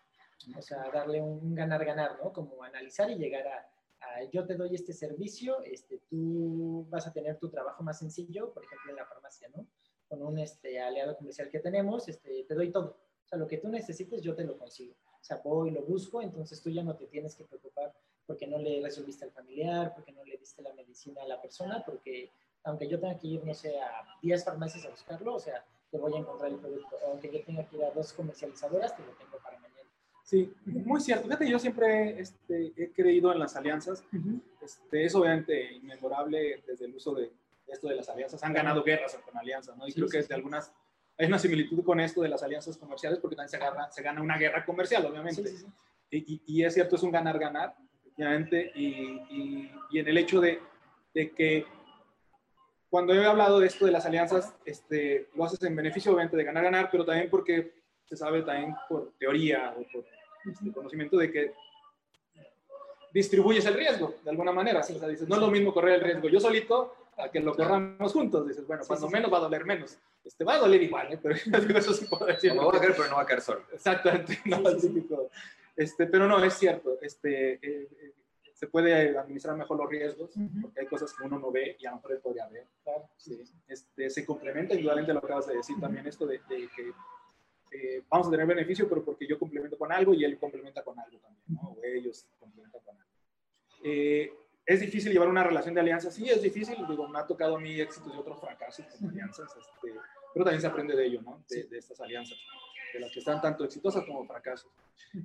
O sea, darle un ganar-ganar, ¿no? Como analizar y llegar a, a, yo te doy este servicio, este, tú vas a tener tu trabajo más sencillo, por ejemplo, en la farmacia, ¿no? Con un este, aliado comercial que tenemos, este, te doy todo. O sea, lo que tú necesites, yo te lo consigo. O sea, voy, lo busco, entonces tú ya no te tienes que preocupar porque no le resolviste al familiar, porque no le diste la medicina a la persona, porque aunque yo tenga que ir, no sé, a 10 farmacias a buscarlo, o sea, voy a encontrar el producto. Aunque yo tenga que ir a dos comercializadoras, te lo tengo para mañana. Sí, muy cierto. Fíjate, yo siempre este, he creído en las alianzas. Este, es obviamente inmemorable desde el uso de esto de las alianzas. Han ganado guerras con alianzas, ¿no? Y Sí, creo que sí, desde algunas hay una similitud con esto de las alianzas comerciales porque también se, agarra, se gana una guerra comercial, obviamente. Sí, sí, sí. Y, y- y es cierto, es un ganar-ganar, efectivamente, y, y- y en el hecho de, de que cuando he hablado de esto de las alianzas, este, lo haces en beneficio, obviamente, de ganar-ganar, pero también porque se sabe también por teoría o por este, conocimiento de que distribuyes el riesgo, de alguna manera. Sí. O sea, dices, no es lo mismo correr el riesgo yo solito a que lo corramos juntos. Dices, bueno, cuando menos va a doler menos. Este, va a doler igual, ¿eh? pero eso sí puedo decir. No voy a caer, pero no va a caer solo. Exactamente, no, Sí, sí. Este, pero no, es cierto, este, eh, eh, se puede administrar mejor los riesgos, Ujú. porque hay cosas que uno no ve y a lo mejor podría ver. Claro. Sí. Este, se complementa, indudablemente lo acabas de decir también, esto de, de que eh, vamos a tener beneficio, pero porque yo complemento con algo y él complementa con algo también, ¿no? o ellos complementan con algo. Eh, es difícil llevar una relación de alianza, sí, es difícil, digo, me ha tocado a mí éxitos y otros fracasos con alianzas, este, pero también se aprende de ello, ¿no? De, de estas alianzas, de las que están tanto exitosas como fracasos.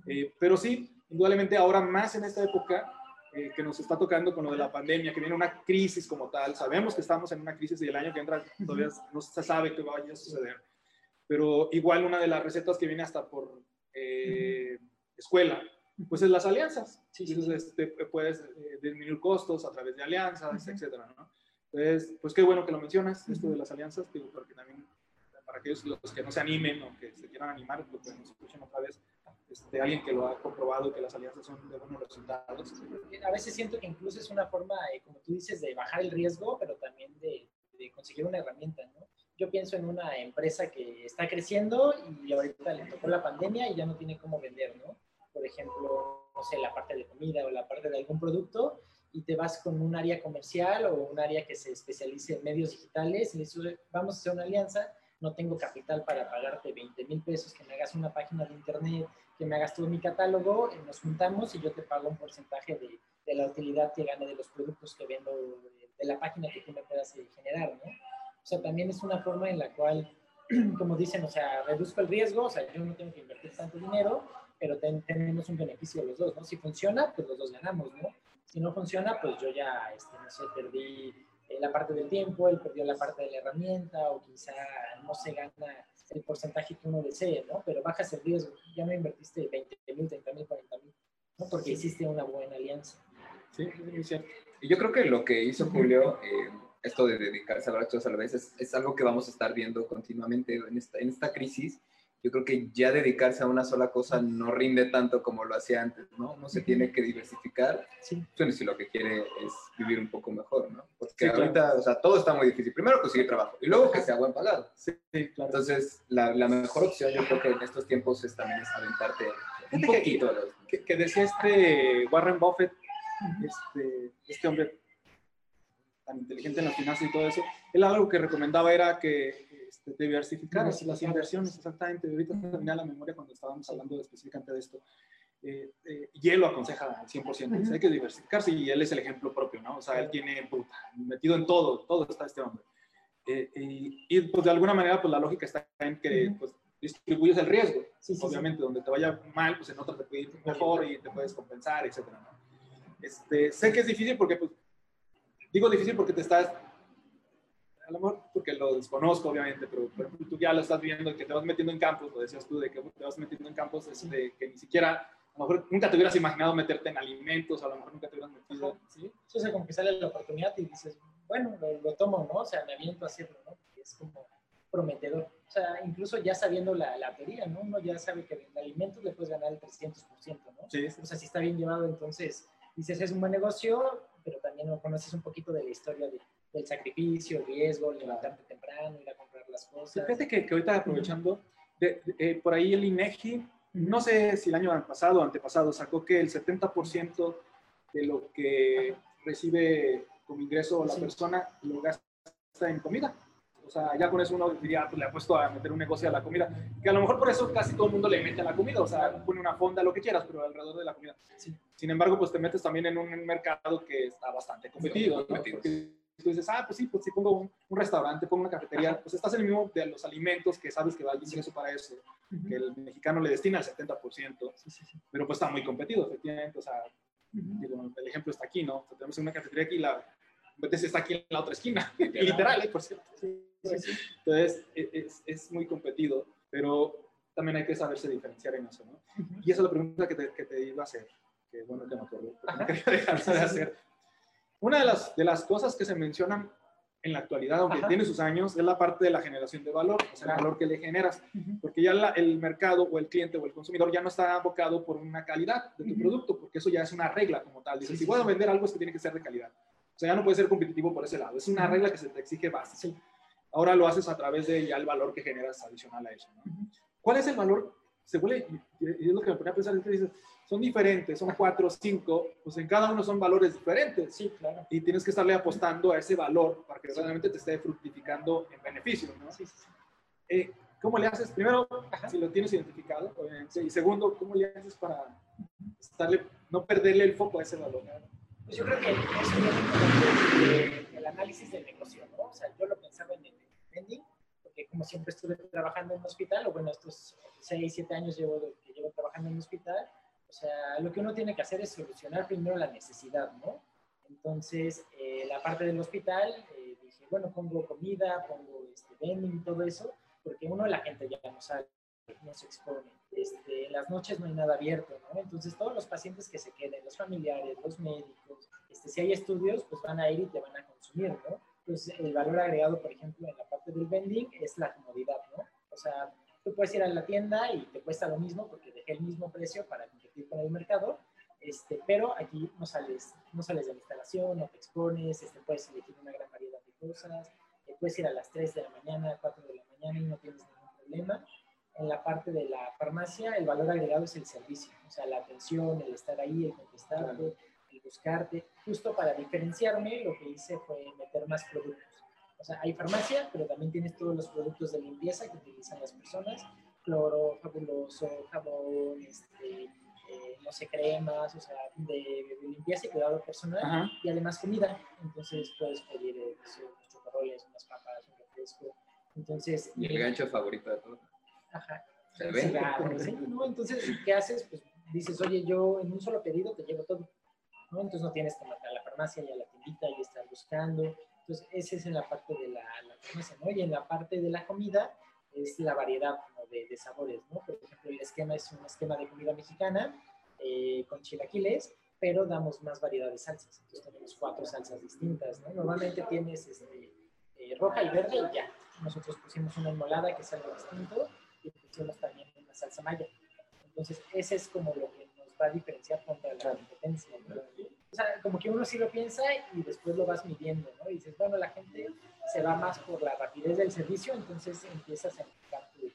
Eh, pero sí, indudablemente ahora más en esta época eh, que nos está tocando con lo de la pandemia, que viene una crisis como tal, sabemos que estamos en una crisis y el año que entra todavía no se sabe qué vaya a suceder, pero igual una de las recetas que viene hasta por eh, escuela, pues es las alianzas. Sí, sí, Entonces, este, puedes eh, disminuir costos a través de alianzas, etcétera, ¿no? Entonces, pues qué bueno que lo mencionas, esto de las alianzas, digo, porque también para aquellos los que no se animen o que se quieran animar, pues, que nos escuchen otra vez, este, alguien que lo ha comprobado que las alianzas son de buenos resultados. A veces siento que incluso es una forma, eh, como tú dices, de bajar el riesgo, pero también de, de conseguir una herramienta, ¿no? Yo pienso en una empresa que está creciendo y ahorita le tocó la pandemia y ya no tiene cómo vender, ¿no? Por ejemplo, no sé, la parte de comida o la parte de algún producto y te vas con un área comercial o un área que se especialice en medios digitales y le dices, "Oye, vamos a hacer una alianza, no tengo capital para pagarte 20 mil pesos, que me hagas una página de internet, que me hagas todo mi catálogo, eh, nos juntamos y yo te pago un porcentaje de, de la utilidad que gane de los productos que vendo de, de la página que tú me puedas eh, generar, ¿no? O sea, también es una forma en la cual, como dicen, o sea, reduzco el riesgo, o sea, yo no tengo que invertir tanto dinero, pero ten- tenemos un beneficio los dos, ¿no? Si funciona, pues los dos ganamos, ¿no? Si no funciona, pues yo ya, este, no sé, perdí eh, la parte del tiempo, él perdió la parte de la herramienta, o quizá no se gana el porcentaje que uno desee, ¿no? Pero bajas el riesgo, ya no invertiste 20 mil, 30 mil, 40 mil, ¿no? Porque hiciste una buena alianza. Sí, es cierto. Y yo creo que lo que hizo Julio, eh, esto de dedicarse a cosas a la vez, es, es algo que vamos a estar viendo continuamente en esta, en esta crisis. Yo creo que ya dedicarse a una sola cosa no rinde tanto como lo hacía antes, ¿no? Uno se tiene que diversificar. Sí. Bueno, si lo que quiere es vivir un poco mejor, ¿no? Porque Sí, claro. ahorita, o sea, todo está muy difícil. Primero conseguir trabajo y luego que sea buen pagado. Sí, claro. Entonces, la, la mejor opción yo creo que en estos tiempos es también es aventarte un que- poquito a los... que, que decía este Warren Buffett, este, este hombre tan inteligente en las finanzas y todo eso, él algo que recomendaba era que este, te diversificaras las inversiones, exactamente. Ahorita a la memoria cuando estábamos hablando específicamente de esto. Eh, eh, y él lo aconseja al 100%, dice, hay que diversificarse y él es el ejemplo propio, ¿no? O sea, él tiene puta, metido en todo, todo está este hombre. Eh, y, y, pues de alguna manera, pues la lógica está en que pues, distribuyes el riesgo, Sí, sí, sí. obviamente, donde te vaya mal, pues en otra te puede ir mejor y te puedes compensar, etcétera, ¿no? Este, sé que es difícil porque, pues, digo difícil porque te estás, a lo mejor porque lo desconozco, obviamente, pero, pero tú ya lo estás viendo, que te vas metiendo en campos, lo decías tú, de que te vas metiendo en campos este, que ni siquiera, a lo mejor nunca te hubieras imaginado meterte en alimentos, a lo mejor nunca te hubieras metido, ¿sí? O sea, como que sale la oportunidad y dices, bueno, lo, lo tomo, ¿no? O sea, me aviento a hacerlo, ¿no? Porque es como prometedor. O sea, incluso ya sabiendo la, la teoría, ¿no? Uno ya sabe que en alimentos le puedes ganar el 300%, ¿no? Sí, O sea, si está bien llevado, entonces dices, es un buen negocio, pero también conoces un poquito de la historia de- del sacrificio, el riesgo, levantarte temprano, ir a comprar las cosas. Fíjate que, que ahorita aprovechando, de- de- eh, por ahí el INEGI, no sé si el año pasado o antepasado, sacó que el 70% de lo que recibe como ingreso la Sí. persona lo gasta en comida. O sea, ya con eso uno diría, pues le apuesto a meter un negocio a la comida. Que a lo mejor por eso casi todo el mundo le mete a la comida. O sea, pone una fonda, lo que quieras, pero alrededor de la comida. Sí. Sin embargo, pues te metes también en un mercado que está bastante competido. ¿no? Tú dices, ah, pues sí, pues si pongo un, un restaurante, pongo una cafetería, pues estás en el mismo de los alimentos que sabes que va ingreso para eso, Ujú. que el mexicano le destina el 70%, Sí, sí, sí. pero pues está muy competido, efectivamente. O sea, Ujú. digo, el ejemplo está aquí, ¿no? O sea, tenemos una cafetería aquí, la competencia está aquí en la otra esquina, literal, ¿eh? por cierto. Entonces, e- es, es muy competido, pero también hay que saberse diferenciar en eso, ¿no? Y esa es la pregunta que te, que te iba a hacer, que bueno que me acordé, Ajá. quería dejarse de hacer. Una de las, de las cosas que se mencionan en la actualidad, aunque Ajá. tiene sus años, es la parte de la generación de valor, o sea, el valor que le generas, Ujú. porque ya la- el mercado o el cliente o el consumidor ya no está abocado por una calidad de tu Ujú. producto, porque eso ya es una regla como tal. Dices, Sí, si sí, voy a sí. vender algo es que tiene que ser de calidad. O sea, ya no puede ser competitivo por ese lado. Es una regla que se te exige. Sí. Ahora lo haces a través de ya el valor que generas adicional a eso. ¿no? ¿Cuál es el valor? Se vuelve, y es lo que me ponía a pensar, es que dices, son diferentes, son cuatro, cinco, pues en cada uno son valores diferentes. Sí, claro. Y tienes que estarle apostando a ese valor para que realmente te esté fructificando en beneficio. ¿no? Sí, sí, sí. Eh, ¿Cómo le haces? Primero, Ajá. si lo tienes identificado, obviamente. Y segundo, ¿cómo le haces para estarle, no perderle el foco a ese valor? Pues yo creo que eso viene como de- del análisis del negocio, ¿no? O sea, yo lo pensaba en el vending, porque como siempre estuve trabajando en un hospital, o bueno, estos 6, 7 años llevo, que llevo trabajando en un hospital, o sea, lo que uno tiene que hacer es solucionar primero la necesidad, ¿no? Entonces, eh, la parte del hospital, eh, dije, bueno, pongo comida, pongo este, vending, todo eso, porque uno, la gente ya no sale, no se expone. Este, en las noches no hay nada abierto, ¿no? Entonces, todos los pacientes que se queden, los familiares, los médicos, este, si hay estudios, pues van a ir y te van a consumir, ¿no? Entonces, el valor agregado, por ejemplo, en la parte del vending es la comodidad, ¿no? O sea, tú puedes ir a la tienda y te cuesta lo mismo porque dejé el mismo precio para competir con el mercado, este, pero aquí no sales, no sales de la instalación, no te expones, este, puedes elegir una gran variedad de cosas, eh, puedes ir a las 3 de la mañana, 4 de la mañana y no tienes ningún problema. En la parte de la farmacia, el valor agregado es el servicio, o sea, la atención, el estar ahí, el contestarte, Claro. El buscarte. Justo para diferenciarme, lo que hice fue meter más productos. O sea, hay farmacia, pero también tienes todos los productos de limpieza que utilizan las personas, cloro, fabuloso, jabón, este, eh, no sé, cremas, o sea, de, de limpieza y cuidado personal, Ajá. y además comida. Entonces puedes pedir eh, unos chocorroles, unas papas, un refresco. Entonces, Y el gancho favorito de todos. Ajá. Se. Cigarros, ¿sí? ¿no? Entonces, ¿qué haces? Pues dices, oye, yo en un solo pedido te llevo todo. ¿No? Entonces no tienes que marcar a la farmacia y a la tiendita y estar buscando. Entonces, ese es en la parte de la, la farmacia, ¿no? Y en la parte de la comida es la variedad de, de sabores, ¿no? Por ejemplo, el esquema es un esquema de comida mexicana eh, con chilaquiles, pero damos más variedad de salsas. Entonces tenemos cuatro salsas distintas, ¿no? Normalmente tienes este, eh, roja y verde y ya. Nosotros pusimos una enmolada que es algo distinto y hicimos también una salsa maya. Entonces, ese es como lo que va a diferenciar contra la competencia. O sea, como que uno sí lo piensa y después lo vas midiendo, ¿no? Y dices, bueno, la gente se va más por la rapidez del servicio, entonces empiezas a enfocar tu,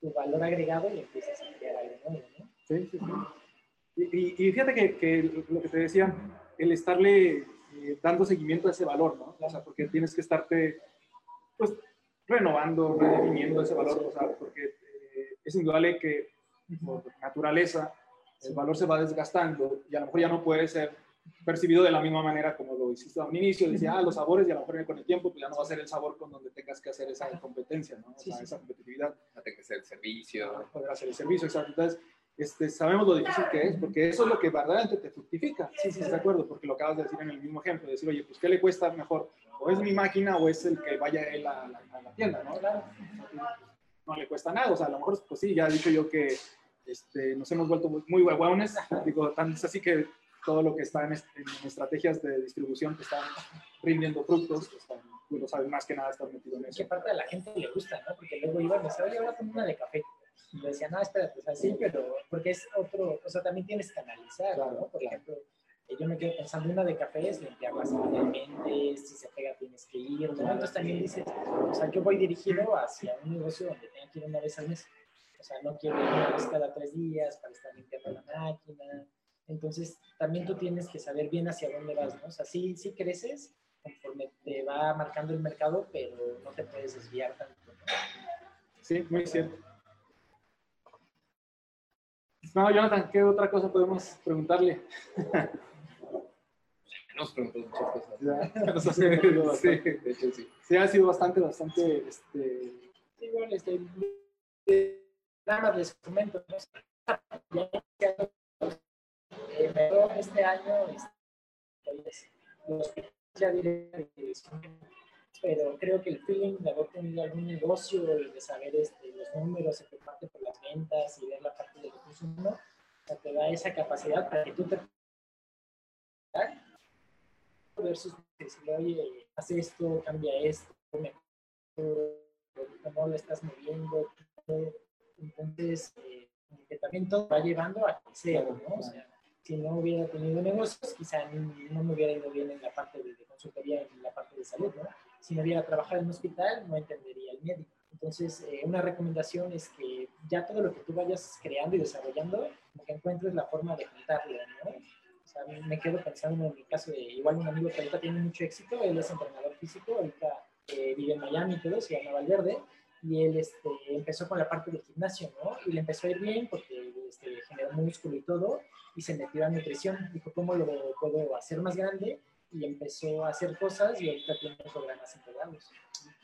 tu valor agregado y empiezas a crear algo nuevo, ¿no? Sí, sí, sí. Y, y, fíjate que, que, lo que te decía, el estarle eh, dando seguimiento a ese valor, ¿no? O sea, porque tienes que estarte, pues, renovando, redefiniendo ese valor, o sea, porque eh, es indudable que por naturaleza el valor se va desgastando y a lo mejor ya no puede ser percibido de la misma manera como lo hiciste a un inicio, decía, ah, los sabores y a lo mejor con el tiempo pues ya no va a ser el sabor con donde tengas que hacer esa competencia, ¿no? O sea, esa competitividad. No que hacer el servicio. Poder hacer el servicio, exacto. Entonces, este, sabemos lo difícil que es, porque eso es lo que verdaderamente te fructifica. Sí, sí, de acuerdo, porque lo acabas de decir en el mismo ejemplo, decir, oye, pues, ¿qué le cuesta mejor? ¿O es mi máquina o es el que vaya él a, la, a la tienda, ¿no? Claro. No le cuesta nada, o sea, a lo mejor, pues sí, ya he dicho yo que este, nos hemos vuelto muy huevones, digo, tan es así que todo lo que está en, en estrategias de distribución que están rindiendo frutos, están, tú lo sabes más que nada, estar metido en eso. Que parte de la gente le gusta, ¿no? Porque luego iba a decir, oye, ahora una de café y le decía, no, espérate, o sea, sí, pero porque es otro, o sea, también tienes que analizar, ¿no? Por ejemplo, eh, yo me quedo pensando, una de café es limpiarla semanalmente, si se pega tienes que ir, ¿no? Entonces también dices, o sea, yo voy dirigido hacia un negocio donde tenga que ir una vez al mes. O sea, no quiero ir una vez cada tres días para estar limpiando la máquina. Entonces, también tú tienes que saber bien hacia dónde vas, ¿no? O sea, sí, sí creces conforme te va marcando el mercado, pero no te puedes desviar tanto, ¿no? Sí, muy cierto. No, Jonathan, ¿qué otra cosa podemos preguntarle? Nos preguntó muchas cosas. Ya, sí, de hecho sí. Sí, ha sido bastante, bastante, este... Sí, bueno, este, nada más les comento, este año, este, pero creo que el feeling de haber tenido algún negocio de saber este, los números, se parte por las ventas y ver la parte del consumo, o sea, te da esa capacidad para que tú te versus decirle, oye, haz esto, cambia esto, cómo lo estás moviendo, entonces eh, que también todo va llevando a crecer, ¿no? O sea, si no hubiera tenido negocios, quizá no me hubiera ido bien en la parte de, de consultoría, en la parte de salud, ¿no? si no hubiera trabajado en un hospital, no entendería el médico. Entonces, eh, una recomendación es que ya todo lo que tú vayas creando y desarrollando, como que encuentres la forma de juntarlo, ¿no? O sea, me quedo pensando en mi caso de igual un amigo que ahorita tiene mucho éxito, él es entrenador físico, ahorita eh, vive en Miami y todo, se llama Valverde, y él este, empezó con la parte del gimnasio, ¿no? Y le empezó a ir bien porque este, generó músculo y todo, y se metió a nutrición. Dijo, ¿cómo lo puedo hacer más grande? y empezó a hacer cosas y ahorita tiene programas integrados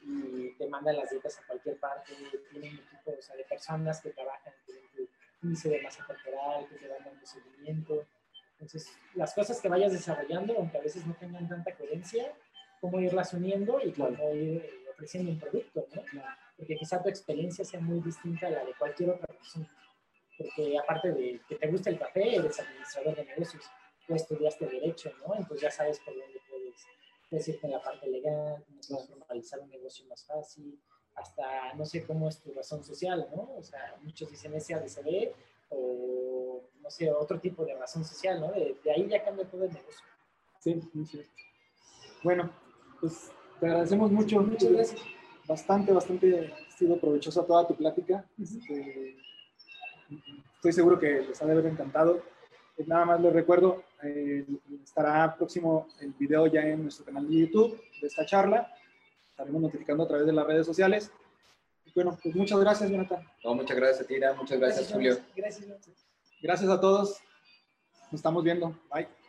y te manda las dietas a cualquier parte, tiene un equipo o sea, de personas que trabajan en tu índice de masa corporal, que te van dando seguimiento. Entonces, las cosas que vayas desarrollando, aunque a veces no tengan tanta coherencia, cómo irlas uniendo y cómo ir eh, ofreciendo un producto, ¿no? Porque quizá tu experiencia sea muy distinta a la de cualquier otra persona. Porque aparte de que te gusta el café, eres administrador de negocios tú estudiaste Derecho, ¿no? Entonces ya sabes por dónde puedes, decirte la parte legal, cómo puedes formalizar un negocio más fácil, hasta no sé cómo es tu razón social, ¿no? O sea, muchos dicen SADCB o no sé, otro tipo de razón social, ¿no? De, ahí ya cambia todo el negocio. Sí, muy cierto. Bueno, pues te agradecemos mucho, muchas gracias. Bastante, bastante ha sido provechosa toda tu plática. Este, estoy seguro que les ha de haber encantado. Nada más les recuerdo, eh, estará próximo el video ya en nuestro canal de YouTube de esta charla. Estaremos notificando a través de las redes sociales. Bueno, pues muchas gracias, Jonathan. No, muchas gracias, Tira. Muchas gracias, gracias Julio. Gracias, Gracias a todos. Nos estamos viendo. Bye.